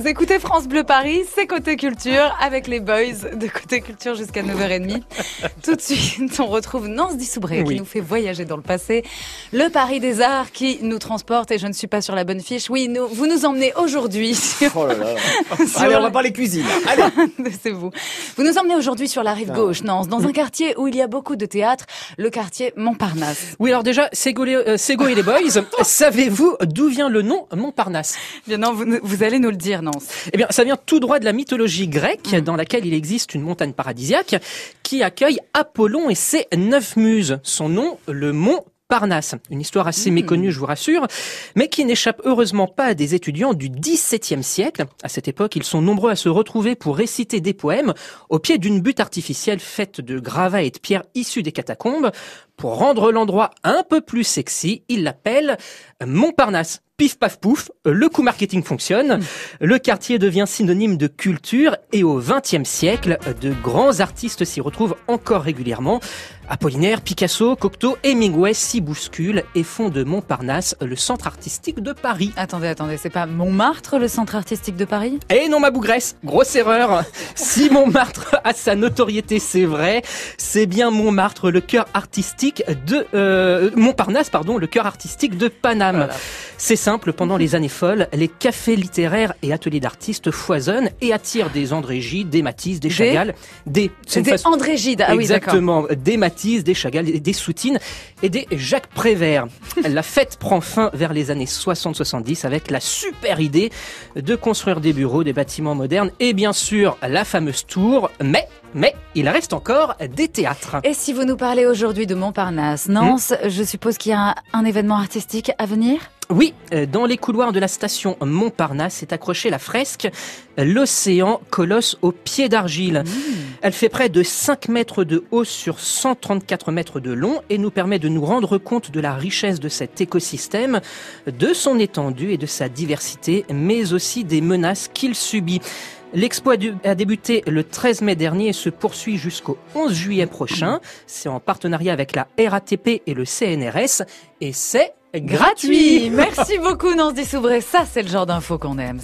Vous écoutez France Bleu Paris, c'est Côté Culture avec les boys de Côté Culture jusqu'à 9h30. Tout de suite, on retrouve Nance Dissoubré qui nous fait voyager dans le passé. Le Paris des Arts qui nous transporte et je ne suis pas sur la bonne fiche. Oui, nous, vous nous emmenez aujourd'hui sur... Oh là là. Allez, on va parler cuisine. Allez. c'est vous. Vous nous emmenez aujourd'hui sur la rive gauche, Nance, dans un quartier où il y a beaucoup de théâtre, le quartier Montparnasse. Oui, alors déjà, Sego, euh, Sego et les boys, savez-vous d'où vient le nom Montparnasse? Bien non, vous, vous allez nous le dire. Eh bien, ça vient tout droit de la mythologie grecque, mm. dans laquelle il existe une montagne paradisiaque qui accueille Apollon et ses neuf muses. Son nom, le mont Parnasse. Une histoire assez mm. méconnue, je vous rassure, mais qui n'échappe heureusement pas à des étudiants du XVIIe siècle. À cette époque, ils sont nombreux à se retrouver pour réciter des poèmes au pied d'une butte artificielle faite de gravats et de pierres issus des catacombes. Pour rendre l'endroit un peu plus sexy, ils l'appellent Montparnasse pif paf pouf, le coup marketing fonctionne. Le quartier devient synonyme de culture et au XXe siècle, de grands artistes s'y retrouvent encore régulièrement. Apollinaire, Picasso, Cocteau, Hemingway bousculent et font de Montparnasse le centre artistique de Paris. Attendez, attendez, c'est pas Montmartre le centre artistique de Paris? Eh non, ma bougresse, grosse erreur. si Montmartre a sa notoriété, c'est vrai, c'est bien Montmartre, le cœur artistique de euh, Montparnasse, pardon, le cœur artistique de Paname. C'est simple, pendant les années folles, les cafés littéraires et ateliers d'artistes foisonnent et attirent des André Gide, des Matisse, des Chagall, des... C'est des André Gide, ah oui, Exactement, des Matisse, des Chagall, des Soutines et des Jacques Prévert. la fête prend fin vers les années 60-70 avec la super idée de construire des bureaux, des bâtiments modernes et bien sûr la fameuse tour, mais mais il reste encore des théâtres. Et si vous nous parlez aujourd'hui de Montparnasse, Nance, hmm je suppose qu'il y a un événement artistique à venir? Oui, euh, dans les couloirs de la station Montparnasse est accrochée la fresque L'océan colosse au pied d'argile. Mmh. Elle fait près de 5 mètres de haut sur 134 mètres de long et nous permet de nous rendre compte de la richesse de cet écosystème, de son étendue et de sa diversité, mais aussi des menaces qu'il subit. L'expo a débuté le 13 mai dernier et se poursuit jusqu'au 11 juillet prochain. C'est en partenariat avec la RATP et le CNRS et c'est gratuit. Merci beaucoup Nance Dissoubré. Ça, c'est le genre d'infos qu'on aime.